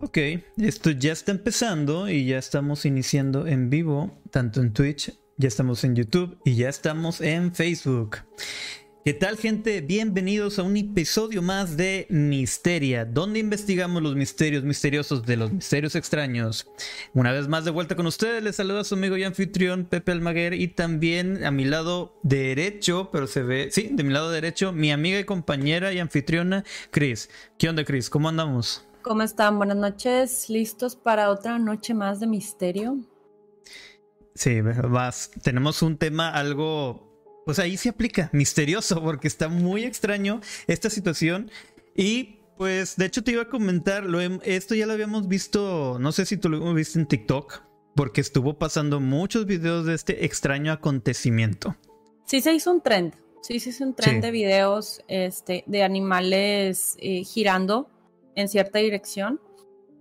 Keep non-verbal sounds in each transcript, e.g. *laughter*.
Ok, esto ya está empezando y ya estamos iniciando en vivo, tanto en Twitch, ya estamos en YouTube y ya estamos en Facebook. ¿Qué tal gente? Bienvenidos a un episodio más de Misteria, donde investigamos los misterios misteriosos de los misterios extraños. Una vez más de vuelta con ustedes, les saluda su amigo y anfitrión Pepe Almaguer y también a mi lado derecho, pero se ve, sí, de mi lado derecho, mi amiga y compañera y anfitriona Chris. ¿Qué onda Chris? ¿Cómo andamos? ¿Cómo están? Buenas noches. ¿Listos para otra noche más de misterio? Sí, vas. Tenemos un tema algo, pues ahí se aplica, misterioso, porque está muy extraño esta situación. Y pues, de hecho te iba a comentar, lo, esto ya lo habíamos visto, no sé si tú lo viste en TikTok, porque estuvo pasando muchos videos de este extraño acontecimiento. Sí se hizo un trend, sí se hizo un trend de videos este, de animales eh, girando en cierta dirección.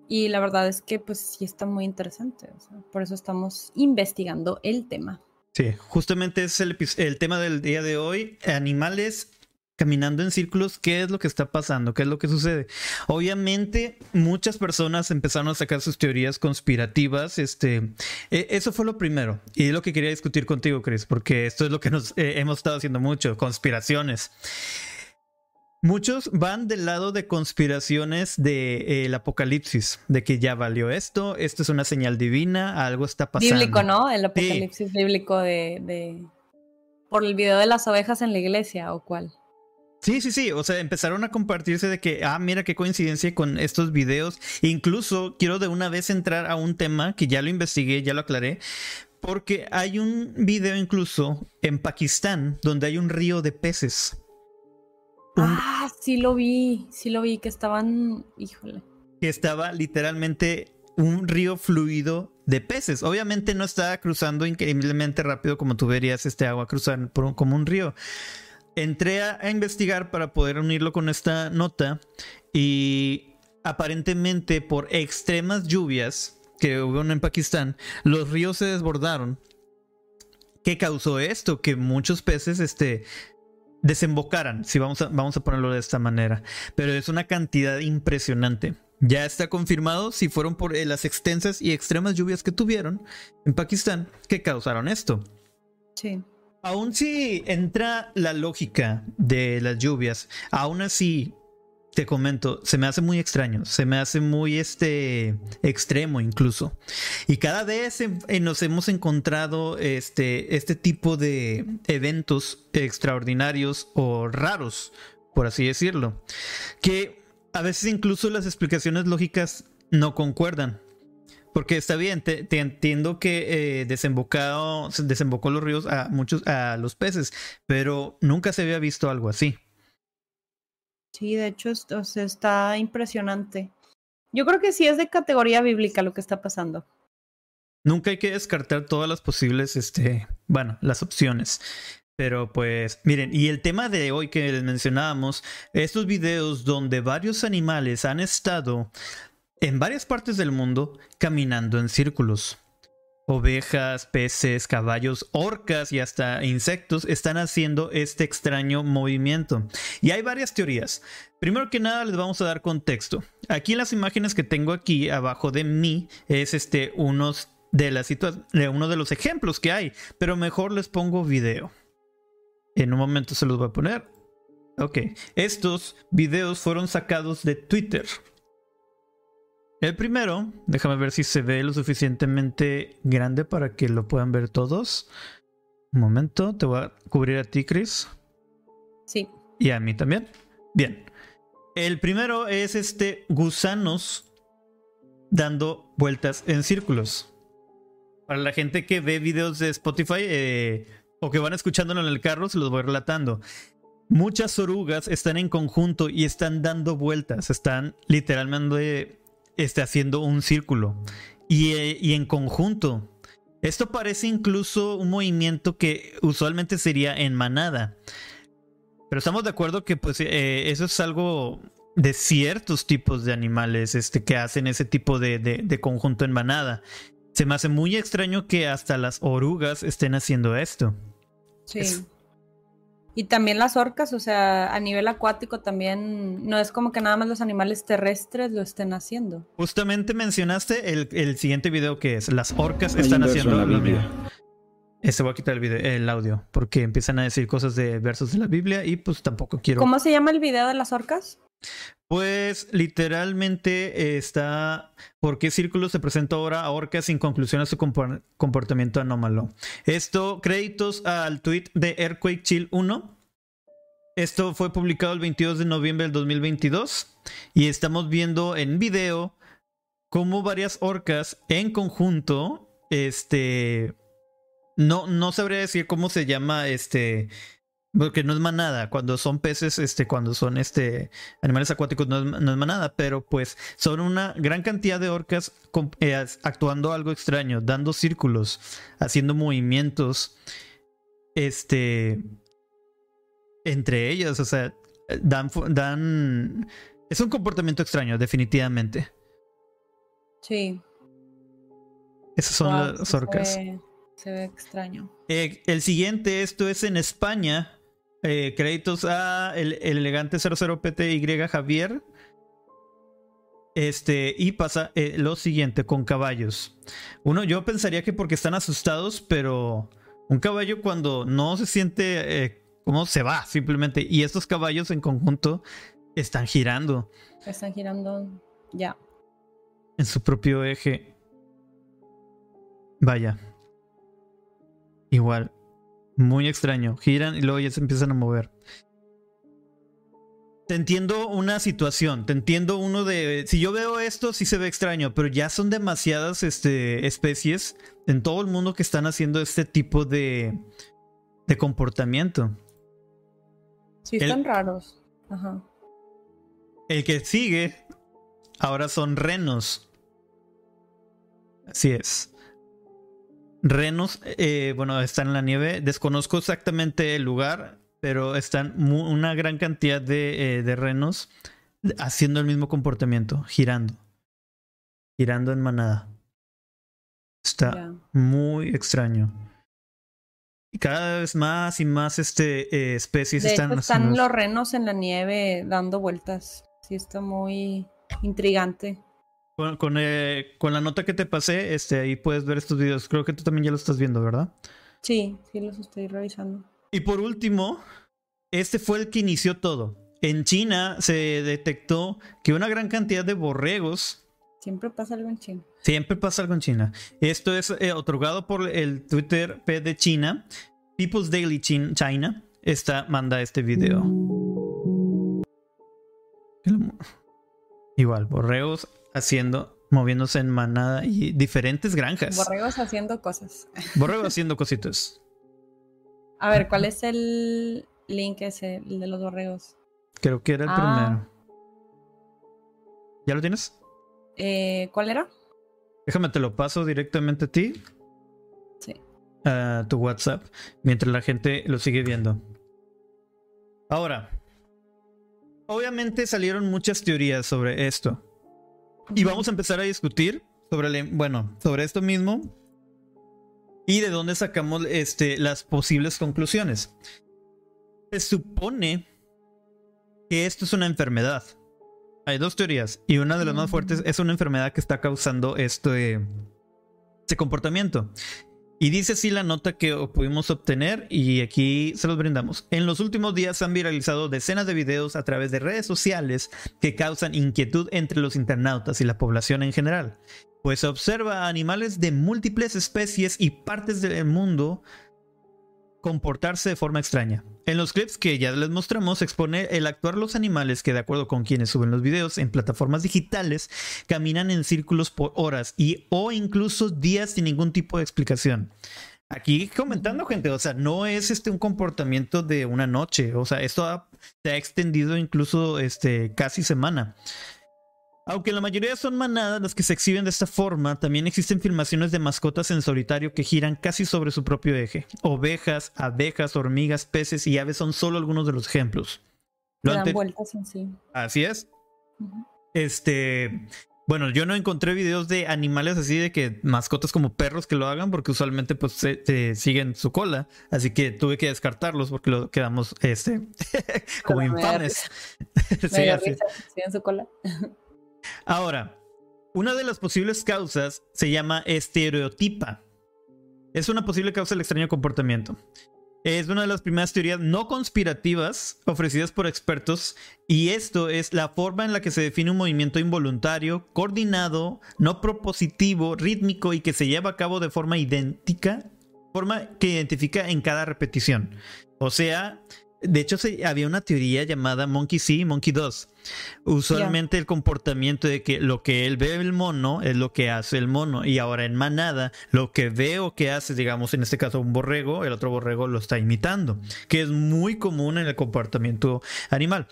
Y la verdad es que pues sí está muy interesante. por eso estamos investigando el tema. Sí, justamente es el, el tema del día de hoy. Animales caminando en círculos, ¿qué es lo que está pasando? ¿Qué es lo que sucede? Obviamente, muchas personas empezaron a sacar sus teorías conspirativas. Este, e, eso fue lo primero. Y es lo que quería discutir contigo, Chris, porque esto es lo que nos eh, hemos estado haciendo mucho, conspiraciones. Muchos van del lado de conspiraciones del eh, apocalipsis, de que ya valió esto, esto es una señal divina, algo está pasando. Bíblico, ¿no? El apocalipsis bíblico de, de, por el video de las ovejas en la iglesia o cuál. Sí, sí, sí. O sea, empezaron a compartirse de que, ah, mira qué coincidencia con estos videos. Incluso quiero de una vez entrar a un tema que ya lo investigué, ya lo aclaré. Porque hay un video incluso en Pakistán donde hay un río de peces. Ah, sí lo vi, sí lo vi, que estaban, híjole. Que estaba literalmente un río fluido de peces. Obviamente no estaba cruzando increíblemente rápido como tú verías este agua cruzar por como un río. Entré a, investigar para poder unirlo con esta nota y aparentemente por extremas lluvias que hubo en Pakistán, los ríos se desbordaron. ¿Qué causó esto? Que muchos peces este, desembocaran, si vamos a, vamos a ponerlo de esta manera. Pero es una cantidad impresionante. Ya está confirmado si fueron por eh, las extensas y extremas lluvias que tuvieron en Pakistán que causaron esto. Sí. Aún si entra la lógica de las lluvias, aún así te comento, se me hace muy extraño, se me hace muy este extremo incluso. Y cada vez nos hemos encontrado este, este tipo de eventos extraordinarios o raros, por así decirlo, que a veces incluso las explicaciones lógicas no concuerdan. Porque está bien, te, entiendo que eh, desembocado, desembocó los ríos a muchos, a los peces, pero nunca se había visto algo así. Sí, de hecho, esto, está impresionante. Yo creo que sí es de categoría bíblica lo que está pasando. Nunca hay que descartar todas las posibles, este, bueno, las opciones. Pero pues, miren, y el tema de hoy que les mencionábamos, estos videos donde varios animales han estado en varias partes del mundo caminando en círculos. Ovejas, peces, caballos, orcas y hasta insectos están haciendo este extraño movimiento. Y hay varias teorías. Primero que nada les vamos a dar contexto. Aquí en las imágenes que tengo aquí abajo de mí es este uno de los ejemplos que hay, pero mejor les pongo video. En un momento se los voy a poner. Ok, estos videos fueron sacados de Twitter. El primero, déjame ver si se ve lo suficientemente grande para que lo puedan ver todos. Un momento, te voy a cubrir a ti, Chris. Sí. Y a mí también. Bien. El primero es este gusanos dando vueltas en círculos. Para la gente que ve videos de Spotify eh, o que van escuchándolo en el carro, se los voy relatando. Muchas orugas están en conjunto y están dando vueltas, están literalmente esté haciendo un círculo eh, y, en conjunto. Esto parece incluso un movimiento que usualmente sería en manada. Pero estamos de acuerdo que pues eh, eso es algo de ciertos tipos de animales este, que hacen ese tipo de, de, conjunto en manada. Se me hace muy extraño que hasta las orugas estén haciendo esto. Sí. Y también las orcas, o sea, a nivel acuático también no es como que nada más los animales terrestres lo estén haciendo. Justamente mencionaste el, siguiente video que es, las orcas están haciendo la Biblia. Este voy a quitar el, video, el audio porque empiezan a decir cosas de versos de la Biblia y pues tampoco quiero... ¿Cómo se llama el video de las orcas? Pues literalmente está ¿Por qué Círculo se presenta ahora a Orca sin conclusión a su comportamiento anómalo? Esto, créditos al tweet de Earthquake Chill 1. Esto fue publicado el 22 de noviembre del 2022 y estamos viendo en video cómo varias orcas en conjunto, este, no, no sabría decir cómo se llama este porque no es manada. Cuando son peces, este, cuando son este, animales acuáticos, no es, manada. Pero pues son una gran cantidad de orcas eh, actuando algo extraño, dando círculos, haciendo movimientos. Este. Entre ellas. O sea, dan. dan es un comportamiento extraño, definitivamente. Sí. Esas son las orcas. Se ve, extraño. Eh, el siguiente, esto es en España. Eh, créditos a el, elegante 00PTY Javier. Este, y pasa eh, lo siguiente con caballos. Uno, yo pensaría que porque están asustados, pero un caballo cuando no se siente eh, como se va simplemente. Y estos caballos en conjunto están girando. Están girando ya. En su propio eje. Vaya. Igual. Muy extraño. Giran y luego ya se empiezan a mover. Te entiendo una situación, te entiendo uno de... Si yo veo esto, sí se ve extraño, pero ya son demasiadas este, especies en todo el mundo que están haciendo este tipo de, de comportamiento. Sí, están raros. Ajá. El que sigue, ahora son renos. Así es. Renos, eh, bueno, están en la nieve. Desconozco exactamente el lugar, pero están una gran cantidad de, eh, renos haciendo el mismo comportamiento, girando. Girando en manada. Está muy extraño. Y cada vez más y más este, eh, especies están... están los renos en la nieve dando vueltas. Sí, está muy intrigante. Con, eh, con, la nota que te pasé, este, ahí puedes ver estos videos. Creo que tú también ya los estás viendo, ¿verdad? Sí, sí los estoy revisando. Y por último, este fue el que inició todo. En China se detectó que una gran cantidad de borregos. Siempre pasa algo en China. Siempre pasa algo en China. Esto es eh, otorgado por el Twitter P de China. People's Daily China. Esta manda este video. Igual, borregos haciendo, moviéndose en manada y diferentes granjas. Borregos haciendo cosas. *laughs* Borregos haciendo cositas. A ver, ¿cuál es el link ese, el de los borregos? Creo que era el ah. primero. ¿Ya lo tienes? Eh, ¿Cuál era? Déjame, te lo paso directamente a ti. Sí. A tu WhatsApp, mientras la gente lo sigue viendo. Ahora, obviamente salieron muchas teorías sobre esto. Y vamos a empezar a discutir sobre, bueno, sobre esto mismo y de dónde sacamos este, las posibles conclusiones. Se supone que esto es una enfermedad. Hay dos teorías y una de las más fuertes es una enfermedad que está causando este, este comportamiento. Y dice así la nota que pudimos obtener y aquí se los brindamos. En los últimos días se han viralizado decenas de videos a través de redes sociales que causan inquietud entre los internautas y la población en general. Pues se observa a animales de múltiples especies y partes del mundo comportarse de forma extraña. En los clips que ya les mostramos expone el actuar los animales que de acuerdo con quienes suben los videos en plataformas digitales caminan en círculos por horas y o incluso días sin ningún tipo de explicación. Aquí comentando gente, o sea, no es este un comportamiento de una noche, o sea, esto se ha extendido incluso este casi semana. Aunque la mayoría son manadas las que se exhiben de esta forma, también existen filmaciones de mascotas en solitario que giran casi sobre su propio eje. Ovejas, abejas, hormigas, peces y aves son solo algunos de los ejemplos. dan vueltas en sí. Así es. Este. Bueno, yo no encontré videos de animales así de que mascotas como perros que lo hagan porque usualmente pues se, siguen su cola, así que tuve que descartarlos porque lo quedamos este *laughs* como infames. *laughs* sí, así. Siguen su cola. *laughs* Ahora, una de las posibles causas se llama estereotipa. Es una posible causa del extraño comportamiento. Es una de las primeras teorías no conspirativas ofrecidas por expertos y esto es la forma en la que se define un movimiento involuntario, coordinado, no propositivo, rítmico y que se lleva a cabo de forma idéntica, forma que identifica en cada repetición. O sea, de hecho, había una teoría llamada Monkey See, Monkey 2. Usualmente el comportamiento de que lo que él ve el mono es lo que hace el mono. Y ahora en manada, lo que veo que hace, digamos, en este caso un borrego, el otro borrego lo está imitando. Que es muy común en el comportamiento animal.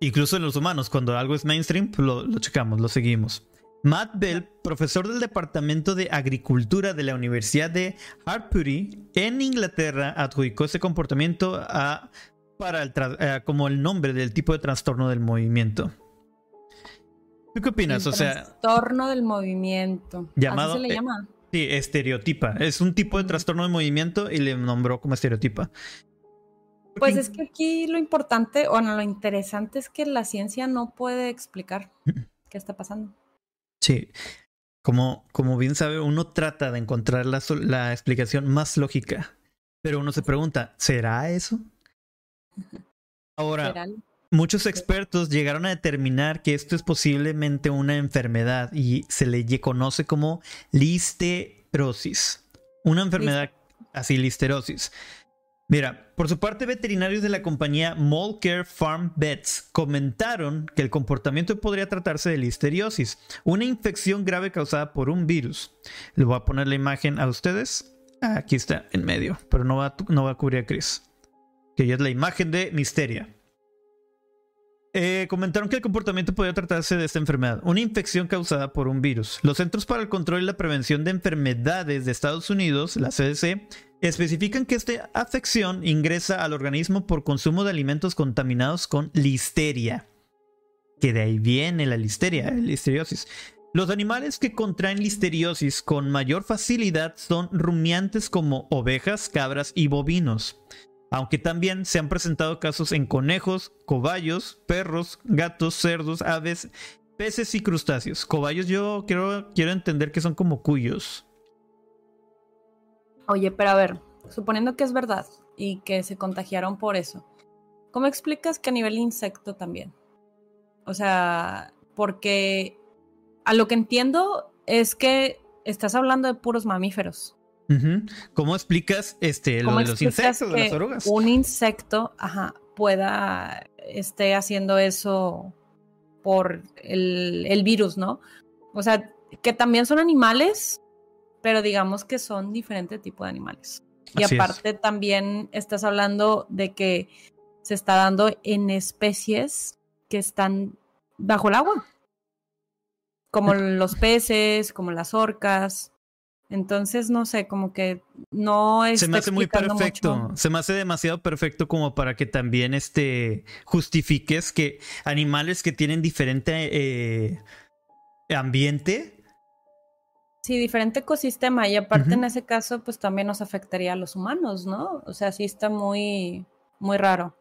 Incluso en los humanos, cuando algo es mainstream, lo, lo checamos, lo seguimos. Matt Bell, profesor del Departamento de Agricultura de la Universidad de Hartpury en Inglaterra, adjudicó ese comportamiento a, para el eh, como el nombre del tipo de trastorno del movimiento. ¿Tú qué opinas? o sea, trastorno del movimiento. Llamado, ¿Así se le eh, llama? sí, estereotipa. Es un tipo de trastorno de movimiento y le nombró como estereotipa. Pues es que aquí lo importante, o no, lo interesante es que la ciencia no puede explicar qué está pasando. Sí. Como, como bien sabe, uno trata de encontrar la, la explicación más lógica, pero uno se pregunta, ¿será eso? Ahora, muchos expertos llegaron a determinar que esto es posiblemente una enfermedad y se le conoce como listerosis. Una enfermedad así, listerosis. Mira, por su parte, veterinarios de la compañía Care Farm Vets comentaron que el comportamiento podría tratarse de listeriosis, una infección grave causada por un virus. Les voy a poner la imagen a ustedes. Aquí está, en medio, pero no va, no va a cubrir a Chris. Que ya es la imagen de Misteria. Eh, comentaron que el comportamiento podría tratarse de esta enfermedad, una infección causada por un virus. Los Centros para el Control y la Prevención de Enfermedades de Estados Unidos, la CDC, especifican que esta afección ingresa al organismo por consumo de alimentos contaminados con listeria. Que de ahí viene la listeria, la listeriosis. Los animales que contraen listeriosis con mayor facilidad son rumiantes como ovejas, cabras y bovinos. Aunque también se han presentado casos en conejos, cobayos, perros, gatos, cerdos, aves, peces y crustáceos. Cobayos yo quiero, quiero entender que son como cuyos. Oye, pero a ver, suponiendo que es verdad y que se contagiaron por eso, ¿cómo explicas que a nivel insecto también? O sea, porque a lo que entiendo es que estás hablando de puros mamíferos. ¿Cómo explicas este, lo de los insectos, de las orugas? Un insecto, ajá, pueda esté haciendo eso por el, el virus, ¿no? O sea, que también son animales, pero digamos que son diferentes tipos de animales. Y aparte también estás hablando de que se está dando en especies que están bajo el agua, como los peces, como las orcas. Entonces, no sé, como que no es. Se me hace muy perfecto. Se me hace demasiado perfecto como para que también este, justifiques que animales que tienen diferente eh, ambiente Sí, diferente ecosistema y aparte en ese caso pues también nos afectaría a los humanos, ¿no? O sea, sí está muy, muy raro.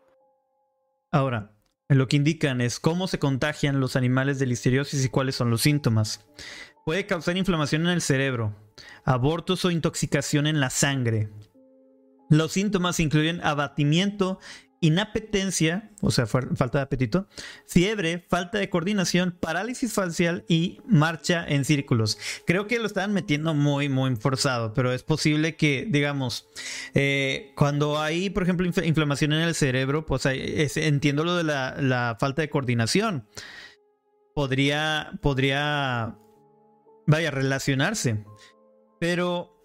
Ahora, lo que indican es cómo se contagian los animales de listeriosis y cuáles son los síntomas. Puede causar inflamación en el cerebro, abortos o intoxicación en la sangre. Los síntomas incluyen abatimiento inapetencia, o sea, falta de apetito, fiebre, falta de coordinación, parálisis facial y marcha en círculos. Creo que lo estaban metiendo muy, muy forzado, pero es posible que, digamos, eh, cuando hay, por ejemplo, inflamación en el cerebro, pues entiendo lo de la, la, falta de coordinación. Podría, podría, vaya, relacionarse. Pero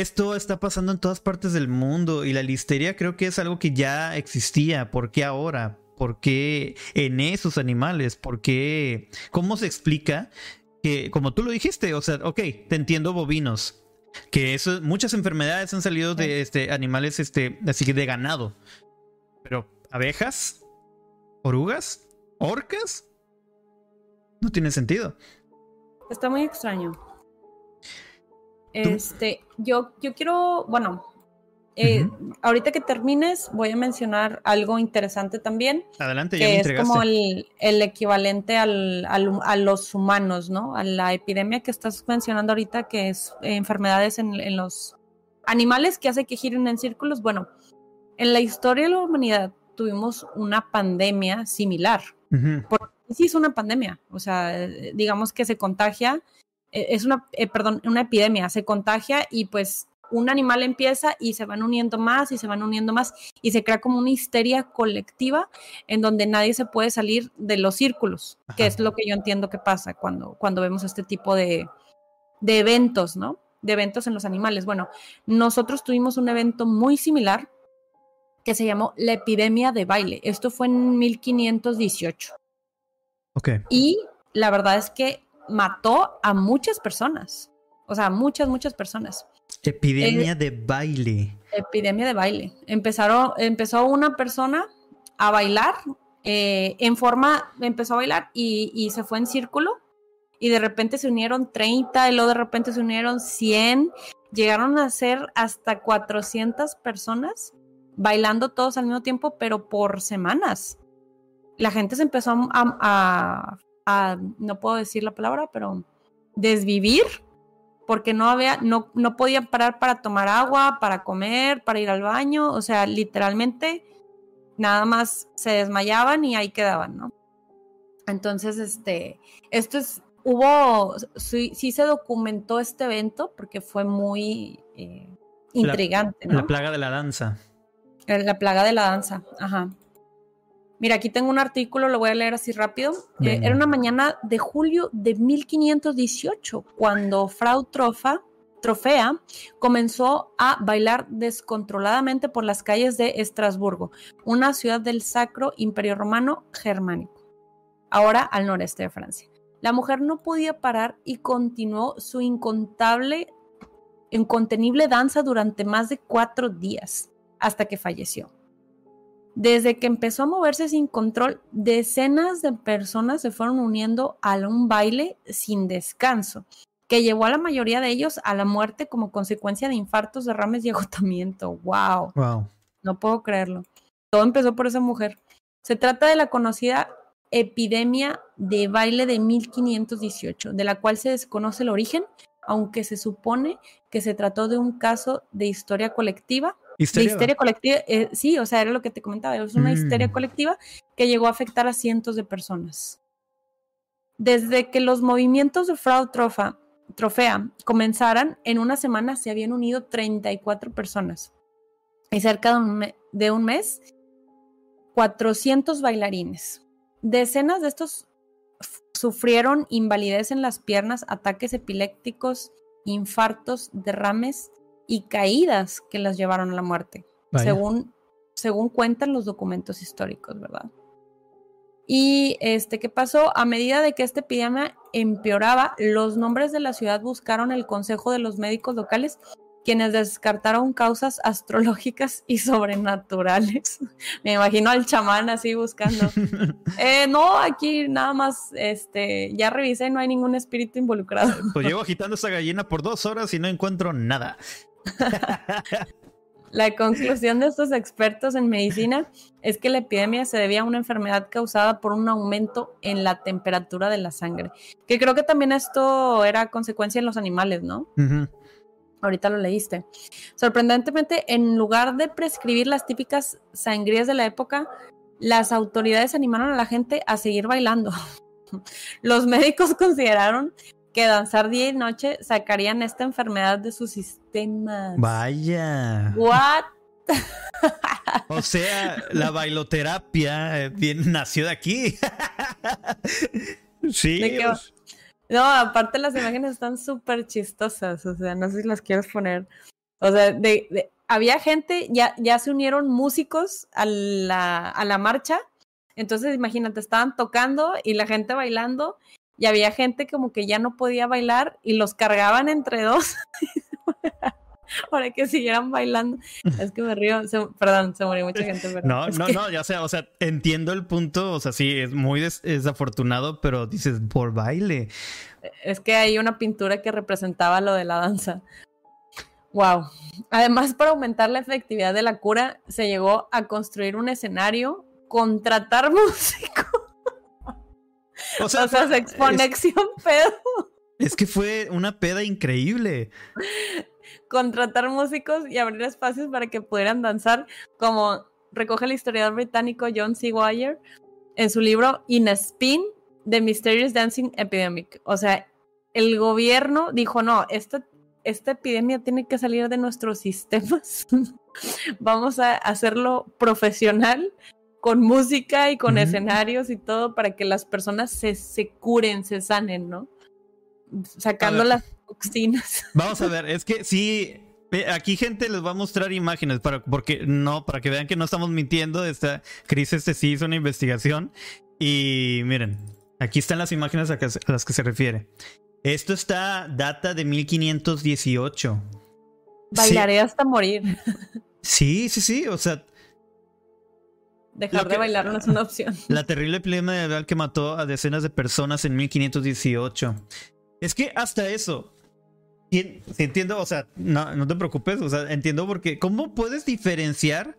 esto está pasando en todas partes del mundo y la listeria creo que es algo que ya existía. ¿Por qué ahora? ¿Por qué en esos animales? ¿Por qué? ¿Cómo se explica que, como tú lo dijiste, o sea, ok, te entiendo bovinos, que eso, muchas enfermedades han salido de este, animales este, así que de ganado. Pero abejas, orugas, orcas, No tiene sentido. Está muy extraño. Este, yo, yo quiero, bueno, eh, ahorita que termines, voy a mencionar algo interesante también. Adelante, ya que me es como el, el equivalente al, al, a los humanos, ¿no? A la epidemia que estás mencionando ahorita, que es enfermedades en, en, los animales que hace que giren en círculos. Bueno, en la historia de la humanidad tuvimos una pandemia similar. Porque sí es una pandemia, o sea, digamos que se contagia, eh, es una, eh, perdón, una epidemia, se contagia y pues un animal empieza y se van uniendo más y se van uniendo más y se crea como una histeria colectiva en donde nadie se puede salir de los círculos, que es lo que yo entiendo que pasa cuando, cuando vemos este tipo de, de eventos, ¿no? De eventos en los animales. Bueno, nosotros tuvimos un evento muy similar que se llamó la epidemia de baile. Esto fue en 1518. Ok. Y la verdad es que mató a muchas personas. O sea, muchas, muchas personas. Epidemia de baile. Epidemia de baile. Empezaron, empezó una persona a bailar eh, en forma, empezó a bailar y, y, se fue en círculo y de repente se unieron 30 y luego de repente se unieron 100. Llegaron a ser hasta 400 personas bailando todos al mismo tiempo, pero por semanas. La gente se empezó a, a, a no puedo decir la palabra, pero desvivir porque no había, no, no podían parar para tomar agua, para comer, para ir al baño, o sea, literalmente nada más se desmayaban y ahí quedaban, ¿no? Entonces, este, esto es, hubo, sí, sí se documentó este evento porque fue muy eh, intrigante, la, ¿no? La plaga de la danza. La plaga de la danza, ajá. Mira, aquí tengo un artículo, lo voy a leer así rápido. Eh, era una mañana de julio de 1518, cuando Frau Trofa, Trofea comenzó a bailar descontroladamente por las calles de Estrasburgo, una ciudad del Sacro Imperio Romano Germánico, ahora al noreste de Francia. La mujer no podía parar y continuó su incontable, incontenible danza durante más de cuatro días, hasta que falleció. Desde que empezó a moverse sin control, decenas de personas se fueron uniendo a un baile sin descanso, que llevó a la mayoría de ellos a la muerte como consecuencia de infartos, derrames y *laughs* agotamiento. ¡Wow! Wow. No puedo creerlo. Todo empezó por esa mujer. Se trata de la conocida epidemia de baile de 1518, de la cual se desconoce el origen, aunque se supone que se trató de un caso de historia colectiva ¿Histeria? De histeria colectiva, eh, sí, o sea, era lo que te comentaba, es una mm. histeria colectiva que llegó a afectar a cientos de personas. Desde que los movimientos de Frau Trofa, Trofea comenzaran, en una semana se habían unido 34 personas. Y cerca de un, de un mes, 400 bailarines. Decenas de estos sufrieron invalidez en las piernas, ataques epilépticos, infartos, derrames y caídas que las llevaron a la muerte, según, según cuentan los documentos históricos, ¿verdad? Y este, ¿qué pasó? A medida de que esta epidemia empeoraba, los nombres de la ciudad buscaron el consejo de los médicos locales, quienes descartaron causas *laughs* astrológicas y sobrenaturales. *laughs* Me imagino al chamán así buscando. *laughs* eh, no, aquí nada más, este, ya revisé, no hay ningún espíritu involucrado. Pues llevo agitando esa gallina por dos horas y no encuentro nada. *laughs* La conclusión de estos expertos en medicina es que la epidemia se debía a una enfermedad causada por un aumento en la temperatura de la sangre. Que creo que también esto era consecuencia en los animales, ¿no? Uh -huh. Ahorita lo leíste. Sorprendentemente, en lugar de prescribir las típicas sangrías de la época, las autoridades animaron a la gente a seguir bailando. *laughs* Los médicos *laughs* consideraron que danzar día y noche sacarían esta enfermedad de sus sistemas. Vaya. What? *laughs* o sea, la bailoterapia eh, bien, nació de aquí. *laughs* sí. ¿De qué no, aparte las imágenes están súper chistosas, o sea, no sé si las quieres poner. O sea, de, de, había gente, ya, ya se unieron músicos a la, a la marcha, entonces imagínate, estaban tocando y la gente bailando y había gente como que ya no podía bailar y los cargaban entre dos. *laughs* para que siguieran bailando. Es que me río, perdón, se murió mucha gente. Pero no, no, no, ya sea, o sea, entiendo el punto, o sea, sí, es muy desafortunado, pero dices, por baile. Es que hay una pintura que representaba lo de la danza. Wow. Además, para aumentar la efectividad de la cura, se llegó a construir un escenario, contratar *laughs* músicos. O sea, o sea exponexión pedo. Es que fue una peda increíble. Contratar músicos y abrir espacios para que pudieran danzar, como recoge el historiador británico John C. Wire en su libro In a Spin, The Mysterious Dancing Epidemic. O sea, el gobierno dijo, no, esta, esta epidemia tiene que salir de nuestros sistemas. *laughs* Vamos a hacerlo profesional, con música y con escenarios y todo, para que las personas se, se curen, se sanen, ¿no? Sacando las toxinas. *laughs* Vamos a ver, es que sí, Aquí gente les va a mostrar imágenes para porque no para que vean que no estamos mintiendo. Esta Chris este sí hizo una investigación y miren, Aquí están las imágenes a, las que se refiere. Esto está data de 1518. Bailaré hasta morir. *laughs* Sí, sí, sí. O sea. Dejar de bailar no es una opción. *laughs* La terrible epidemia que mató a decenas de personas en 1518. Es que hasta eso. entiendo, o sea, no, no te preocupes, o sea, entiendo porque. ¿Cómo puedes diferenciar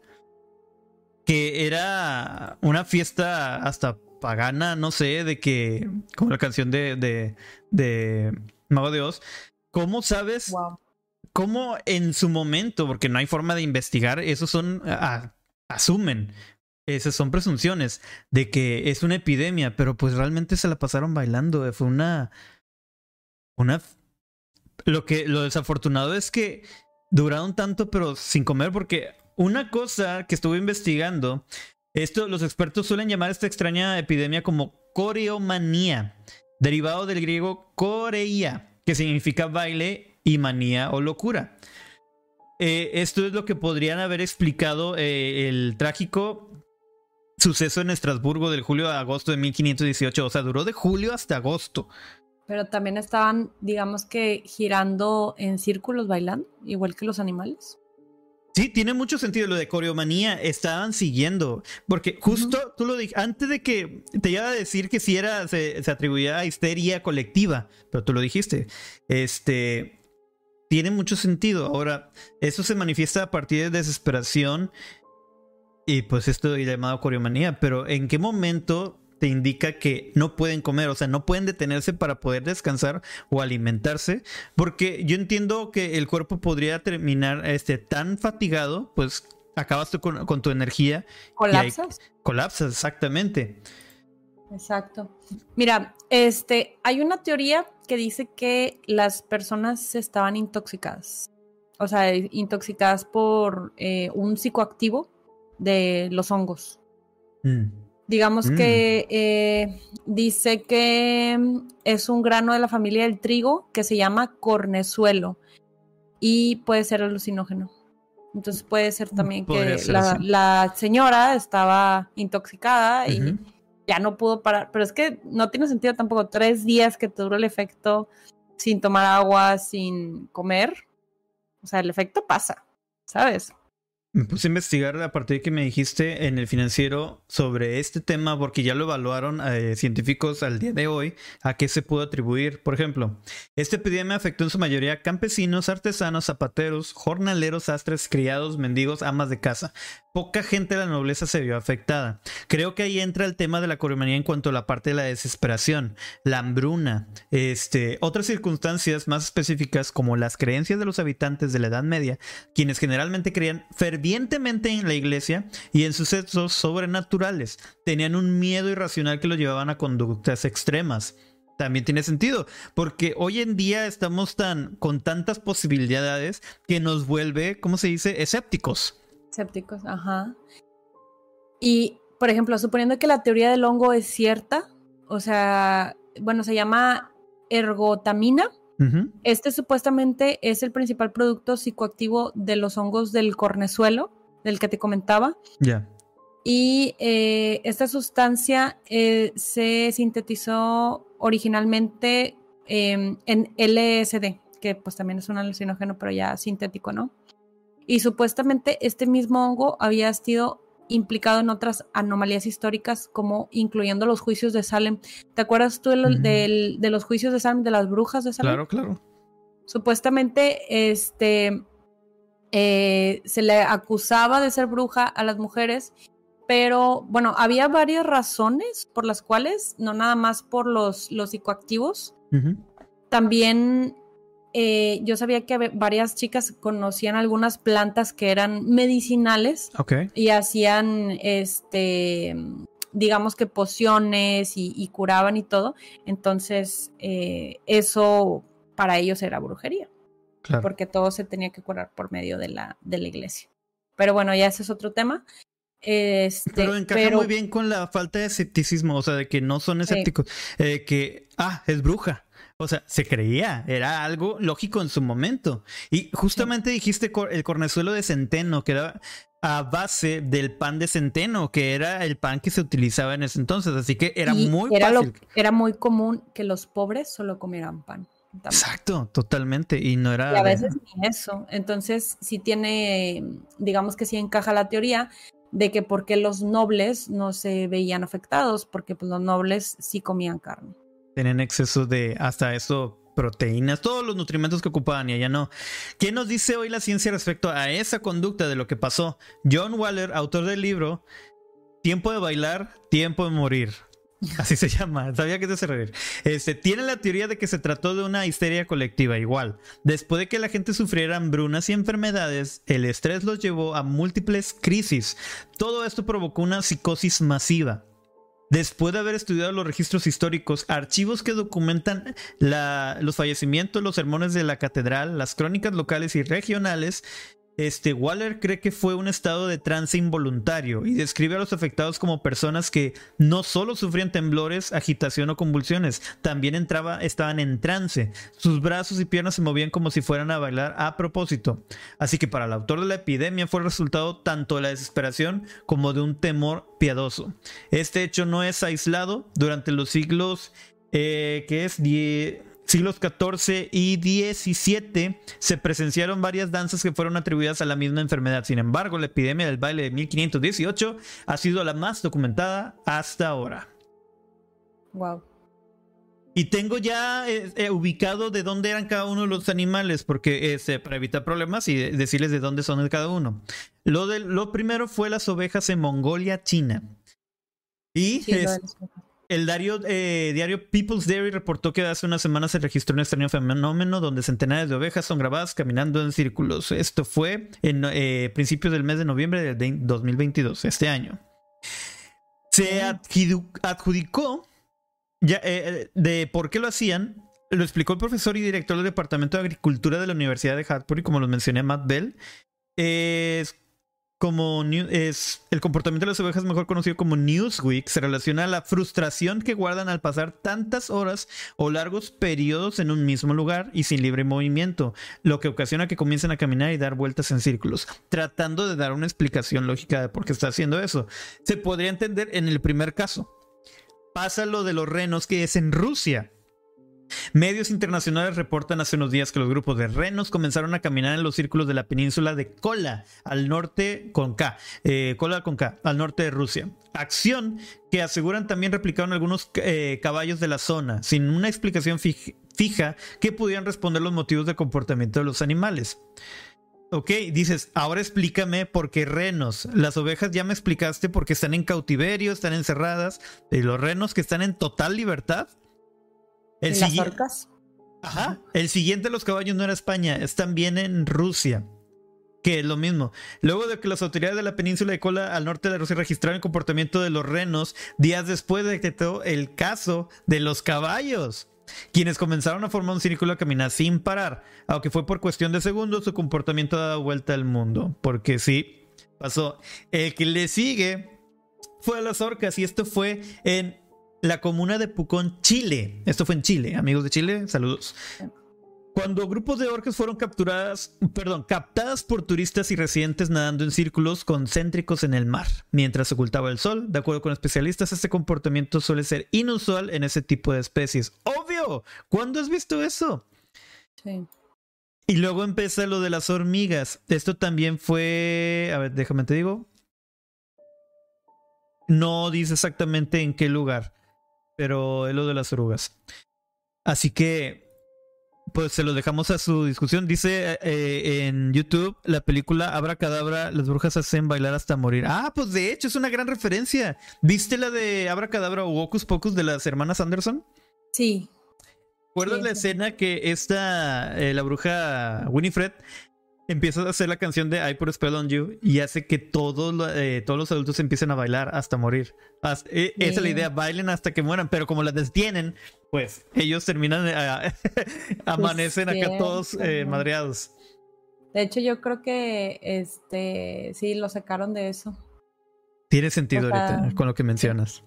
que era una fiesta hasta pagana, no sé, de que, como la canción de, de, de Mago de Oz, ¿cómo sabes? ¿Cómo en su momento, porque no hay forma de investigar, esos son, asumen, esas son presunciones de que es una epidemia, pero pues realmente se la pasaron bailando, fue una, una, lo que, lo desafortunado es que duraron tanto pero sin comer porque una cosa que estuve investigando esto, los expertos suelen llamar esta extraña epidemia como coreomanía, derivado del griego coreia, que significa baile y manía o locura. Eh, esto es lo que podrían haber explicado eh, el trágico suceso en Estrasburgo del julio a agosto de 1518. O sea, duró de julio hasta agosto. Pero también estaban, digamos que, girando en círculos bailando, igual que los animales. Sí, tiene mucho sentido lo de coreomanía. Estaban siguiendo. Porque justo tú lo dijiste, antes de que te iba a decir que si era, se, atribuía a histeria colectiva, pero tú lo dijiste. Este. Tiene mucho sentido. Ahora, eso se manifiesta a partir de desesperación. Y pues esto llamado coreomanía. Pero ¿en qué momento te indica que no pueden comer, o sea, no pueden detenerse para poder descansar o alimentarse, porque yo entiendo que el cuerpo podría terminar este, tan fatigado, pues acabas tú con, tu energía. Colapsas. colapsas, exactamente. Exacto. Mira, este, hay una teoría que dice que las personas estaban intoxicadas, o sea, intoxicadas por eh, un psicoactivo de los hongos. Mm. Digamos mm. que eh, dice que mm, es un grano de la familia del trigo que se llama cornezuelo y puede ser alucinógeno. Entonces puede ser también que la, señora estaba intoxicada y ya no pudo parar. Pero es que no tiene sentido tampoco tres días que te dure el efecto sin tomar agua, sin comer. O sea, el efecto pasa, ¿sabes? Me puse a investigar a partir de que me dijiste en el financiero sobre este tema porque ya lo evaluaron eh, científicos al día de hoy a qué se pudo atribuir. Por ejemplo, esta epidemia afectó en su mayoría a campesinos, artesanos, zapateros, jornaleros, sastres, criados, mendigos, amas de casa. Poca gente de la nobleza se vio afectada. Creo que ahí entra el tema de la coromanía en cuanto a la parte de la desesperación, la hambruna, este, otras circunstancias más específicas como las creencias de los habitantes de la Edad Media, quienes generalmente creían fervientemente en la iglesia y en sucesos sobrenaturales. Tenían un miedo irracional que los llevaban a conductas extremas. También tiene sentido, porque hoy en día estamos tan con tantas posibilidades que nos vuelve, ¿cómo se dice?, escépticos. Escépticos, ajá. Y, por ejemplo, suponiendo que la teoría del hongo es cierta, o sea, bueno, se llama ergotamina, este supuestamente es el principal producto psicoactivo de los hongos del cornezuelo, del que te comentaba. Ya. Y eh, esta sustancia eh, se sintetizó originalmente em, en LSD, que pues también es un alucinógeno, pero ya sintético, ¿no? Y supuestamente este mismo hongo había sido implicado en otras anomalías históricas, como incluyendo los juicios de Salem. ¿Te acuerdas tú de, de los juicios de Salem, de las brujas de Salem? Claro, claro. Supuestamente, este, eh, se le acusaba de ser bruja a las mujeres, pero bueno, había varias razones por las cuales, no nada más por los, los psicoactivos, también eh, yo sabía que varias chicas conocían algunas plantas que eran medicinales y hacían, este, digamos que pociones y, curaban y todo. Entonces, eh, eso para ellos era brujería porque todo se tenía que curar por medio de la, de la iglesia. Pero bueno, ya ese es otro tema. Este, pero encaja muy bien con la falta de escepticismo, o sea, de que no son escépticos, eh, que, ah, es bruja. O sea, se creía, era algo lógico en su momento. Y justamente dijiste el cornezuelo de centeno, que era a base del pan de centeno, que era el pan que se utilizaba en ese entonces. Así que era muy era fácil. era muy común que los pobres solo comieran pan. Exacto, totalmente. Y no era. Y a veces ni eso. Entonces, sí tiene, digamos que sí encaja la teoría de que por qué los nobles no se veían afectados, porque pues, los nobles sí comían carne. Tienen exceso de hasta eso, proteínas, todos los nutrimentos que ocupaban y allá no. ¿Qué nos dice hoy la ciencia respecto a esa conducta de lo que pasó? John Waller, autor del libro Tiempo de bailar, tiempo de morir. Así se *laughs* llama, sabía que te hace reír. Este, tiene la teoría de que se trató de una histeria colectiva, igual. Después de que la gente sufriera hambrunas y enfermedades, el estrés los llevó a múltiples crisis. Todo esto provocó una psicosis masiva. Después de haber estudiado los registros históricos, archivos que documentan los fallecimientos, los sermones de la catedral, las crónicas locales y regionales, este, Waller cree que fue un estado de trance involuntario y describe a los afectados como personas que no solo sufrían temblores, agitación o convulsiones, también entraba, estaban en trance. Sus brazos y piernas se movían como si fueran a bailar a propósito. Así que para el autor de la epidemia fue el resultado tanto de la desesperación como de un temor piadoso. Este hecho no es aislado durante los siglos eh, que es siglos XIV y XVII se presenciaron varias danzas que fueron atribuidas a la misma enfermedad. Sin embargo, la epidemia del baile de 1518 ha sido la más documentada hasta ahora. Wow. Y tengo ya eh, eh, ubicado de dónde eran cada uno de los animales, porque este, para evitar problemas y decirles de dónde son cada uno. Lo, de, lo primero fue las ovejas en Mongolia, China. Y el diario, eh, diario People's Dairy reportó que hace unas semanas se registró un extraño fenómeno donde centenares de ovejas son grabadas caminando en círculos. Esto fue en eh, principios del mes de noviembre del 2022, este año. Se adjudicó ya, eh, de por qué lo hacían. Lo explicó el profesor y director del Departamento de Agricultura de la Universidad de Hartford, como lo mencioné, Matt Bell. Es como es el comportamiento de las ovejas mejor conocido como Newsweek se relaciona a la frustración que guardan al pasar tantas horas o largos periodos en un mismo lugar y sin libre movimiento, lo que ocasiona que comiencen a caminar y dar vueltas en círculos, tratando de dar una explicación lógica de por qué está haciendo eso. Se podría entender en el primer caso. Pasa lo de los renos que es en Rusia Medios internacionales reportan hace unos días que los grupos de renos comenzaron a caminar en los círculos de la península de Kola, al norte con K, eh, Kola con K, al norte de Rusia. Acción que aseguran también replicaron algunos eh, caballos de la zona, sin una explicación fija que pudieran responder los motivos de comportamiento de los animales. Ok, dices, ahora explícame por qué renos. Las ovejas ya me explicaste porque están en cautiverio, están encerradas. Y los renos que están en total libertad. El las orcas? Ajá. El siguiente de los caballos no era España, es también en Rusia. Que es lo mismo. Luego de que las autoridades de la península de Kola al norte de Rusia registraron el comportamiento de los renos, días después detectó el caso de los caballos, quienes comenzaron a formar un círculo a caminar sin parar. Aunque fue por cuestión de segundos, su comportamiento ha dado vuelta al mundo. Porque sí, pasó. El que le sigue fue a las orcas y esto fue en la comuna de Pucón, Chile. Esto fue en Chile, amigos de Chile, saludos. Cuando grupos de orcas fueron capturadas, perdón, captadas por turistas y residentes nadando en círculos concéntricos en el mar, mientras ocultaba el sol, de acuerdo con especialistas, este comportamiento suele ser inusual en ese tipo de especies. Obvio, ¿cuándo has visto eso? Sí. Y luego empieza lo de las hormigas. Esto también fue. A ver, déjame te digo. No dice exactamente en qué lugar, pero es lo de las orugas. Así que, pues se lo dejamos a su discusión. Dice eh, en YouTube la película Abra Cadabra, las brujas hacen bailar hasta morir. Ah, pues de hecho es una gran referencia. ¿Viste la de Abra Cadabra o Hocus Pocus de las hermanas Anderson? Sí. ¿Recuerdas la escena que esta, eh, la bruja Winifred, empieza a hacer la canción de I Put a Spell on You y hace que todos, eh, todos los adultos empiecen a bailar hasta morir? Eh, esa es la idea, bailen hasta que mueran, pero como las detienen, pues ellos terminan, *laughs* amanecen acá todos madreados. De hecho, yo creo que este sí lo sacaron de eso. Tiene sentido ahorita con lo que mencionas.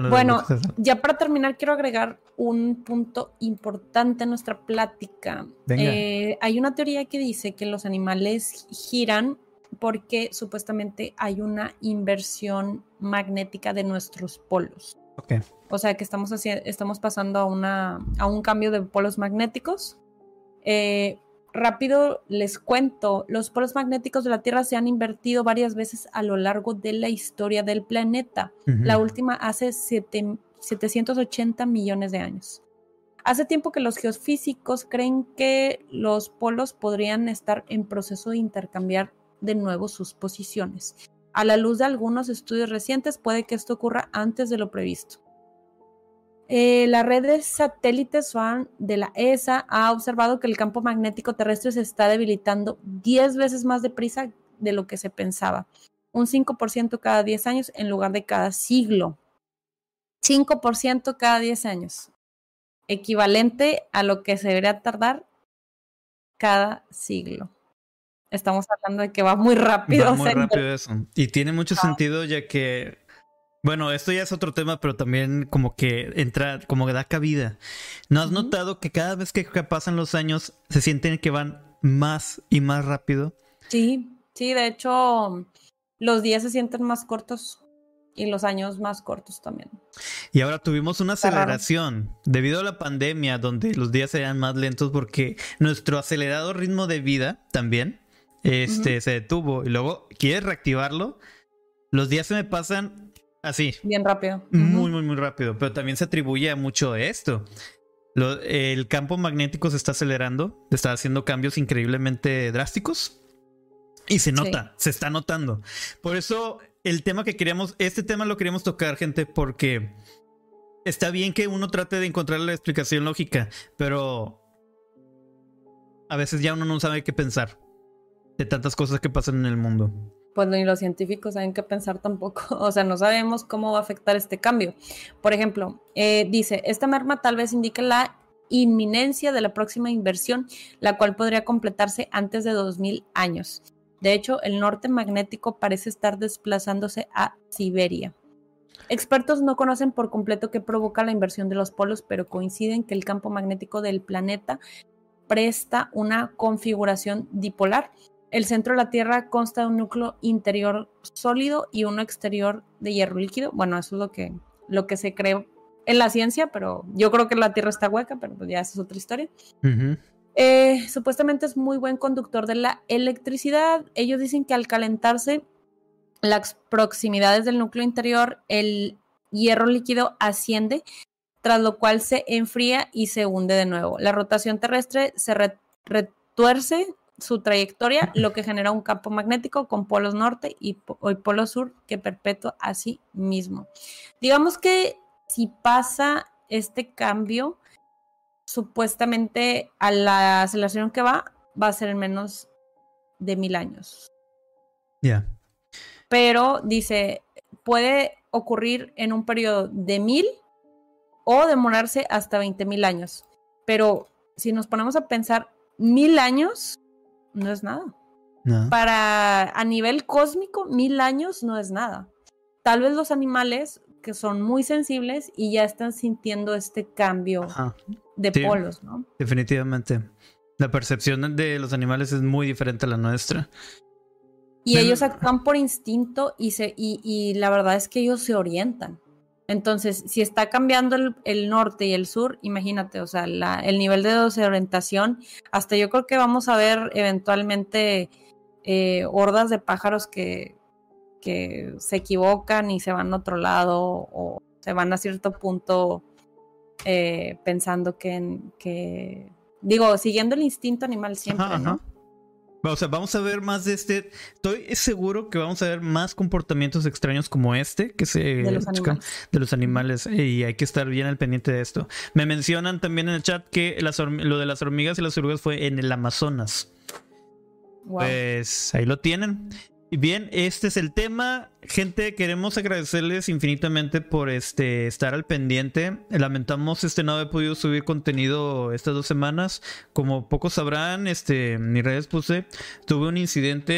Bueno, ya para terminar, quiero agregar un punto importante en nuestra plática. Eh, hay una teoría que dice que los animales giran porque supuestamente hay una inversión magnética de nuestros polos. O sea que estamos, estamos pasando a, una, a un cambio de polos magnéticos. Eh, rápido les cuento, los polos magnéticos de la Tierra se han invertido varias veces a lo largo de la historia del planeta. La última hace 780 millones de años. Hace tiempo que los geofísicos creen que los polos podrían estar en proceso de intercambiar de nuevo sus posiciones. A la luz de algunos estudios recientes puede que esto ocurra antes de lo previsto. Eh, la red de satélites SWAN de la ESA ha observado que el campo magnético terrestre se está debilitando 10 veces más deprisa de lo que se pensaba. Un 5% cada 10 años en lugar de cada siglo. 5% cada 10 años. Equivalente a lo que se debería tardar cada siglo. Estamos hablando de que va muy rápido. Va muy *laughs* rápido eso. Y tiene mucho sentido ya que bueno, esto ya es otro tema, pero también como que entra, como que da cabida. ¿No has notado que cada vez que pasan los años se sienten que van más y más rápido? Sí, sí, de hecho, los días se sienten más cortos y los años más cortos también. Y ahora tuvimos una aceleración debido a la pandemia, donde los días serían más lentos porque nuestro acelerado ritmo de vida también este, se detuvo. Y luego, ¿quieres reactivarlo? Los días se me pasan Así. Bien rápido. Muy, muy, muy rápido. Pero también se atribuye a mucho de esto. el campo magnético se está acelerando, está haciendo cambios increíblemente drásticos. Y se nota, se está notando. Por eso el tema que queríamos, este tema lo queríamos tocar, gente, porque está bien que uno trate de encontrar la explicación lógica, pero a veces ya uno no sabe qué pensar de tantas cosas que pasan en el mundo pues ni los científicos saben qué pensar tampoco, *laughs* o sea, no sabemos cómo va a afectar este cambio. Por ejemplo, eh, dice, esta merma tal vez indique la inminencia de la próxima inversión, la cual podría completarse antes de 2000 años. De hecho, el norte magnético parece estar desplazándose a Siberia. Expertos no conocen por completo qué provoca la inversión de los polos, pero coinciden que el campo magnético del planeta presta una configuración dipolar el centro de la Tierra consta de un núcleo interior sólido y uno exterior de hierro líquido. Bueno, eso es lo que, lo que se cree en la ciencia, pero yo creo que la Tierra está hueca, pero pues ya esa es otra historia. Eh, supuestamente es muy buen conductor de la electricidad. Ellos dicen que al calentarse las proximidades del núcleo interior, el hierro líquido asciende, tras lo cual se enfría y se hunde de nuevo. La rotación terrestre se retuerce su trayectoria, lo que genera un campo magnético con polos norte y, polo sur que perpetúa a sí mismo. Digamos que si pasa este cambio, supuestamente a la aceleración que va, va a ser en menos de mil años. Ya. Pero dice, puede ocurrir en un periodo de mil o demorarse hasta 20 mil años. Pero si nos ponemos a pensar, mil años no es nada. Para a nivel cósmico, mil años no es nada. Tal vez los animales que son muy sensibles y ya están sintiendo este cambio de polos, ¿no? Definitivamente. La percepción de los animales es muy diferente a la nuestra. Y ellos actúan por instinto y, se, y, y la verdad es que ellos se orientan. Entonces, si está cambiando el, norte y el sur, imagínate, o sea, el nivel de desorientación, hasta yo creo que vamos a ver eventualmente eh, hordas de pájaros que, que se equivocan y se van a otro lado o se van a cierto punto eh, pensando que, que, digo, siguiendo el instinto animal siempre, ¿no? O sea, vamos a ver más de este. Estoy seguro que vamos a ver más comportamientos extraños como este que se de los animales, de los animales y hay que estar bien al pendiente de esto. Me mencionan también en el chat que lo de las hormigas y las orugas fue en el Amazonas. Pues ahí lo tienen. Bien, este es el tema. Gente, queremos agradecerles infinitamente por este estar al pendiente. Lamentamos este no haber podido subir contenido estas dos semanas. Como pocos sabrán, este, en mis redes puse, tuve un incidente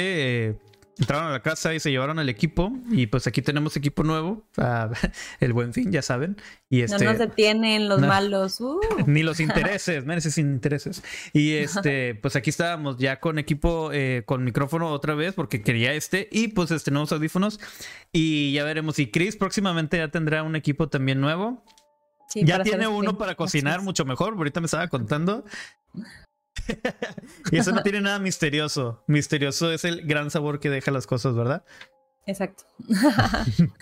eh, entraron a la casa y se llevaron el equipo y pues aquí tenemos equipo nuevo, *laughs* el buen fin, ya saben. Y este, no nos detienen los malos. *laughs* Uh. Ni los intereses, *laughs* mereces sin intereses. Y este, pues aquí estábamos ya con equipo, eh, con micrófono otra vez porque quería este y pues este nuevos audífonos y ya veremos. Y Chris próximamente ya tendrá un equipo también nuevo. ya tiene uno para cocinar mucho mejor, ahorita me estaba contando. *laughs* y eso no tiene nada misterioso. Misterioso es el gran sabor que deja las cosas, ¿verdad? Exacto. *laughs*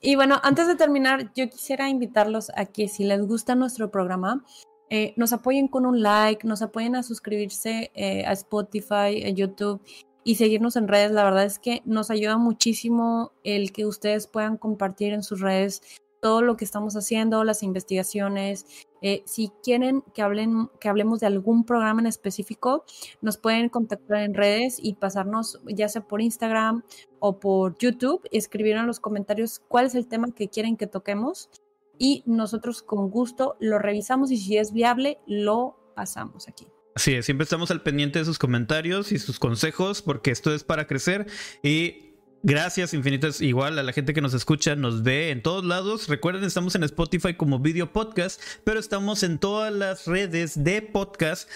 y bueno, antes de terminar, yo quisiera invitarlos a que si les gusta nuestro programa, eh, nos apoyen con un like, nos apoyen a suscribirse eh, a Spotify, a YouTube y seguirnos en redes. La verdad es que nos ayuda muchísimo el que ustedes puedan compartir en sus redes todo lo que estamos haciendo, las investigaciones. Eh, si quieren que, hablen, que hablemos de algún programa en específico, nos pueden contactar en redes y pasarnos ya sea por Instagram o por YouTube, escribir en los comentarios cuál es el tema que quieren que toquemos y nosotros con gusto lo revisamos y si es viable, lo pasamos aquí. Sí, siempre estamos al pendiente de sus comentarios y sus consejos porque esto es para crecer y Gracias infinitas igual a la gente que nos escucha, nos ve en todos lados. Recuerden, estamos en Spotify como video podcast, pero estamos en todas las redes de podcast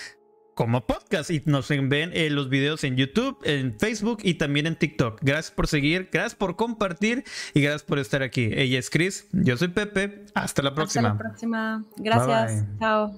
como podcast y nos ven en los videos en YouTube, en Facebook y también en TikTok. Gracias por seguir, gracias por compartir y gracias por estar aquí. Ella es Chris, yo soy Pepe. Hasta la próxima. Hasta la próxima. Gracias. Chao.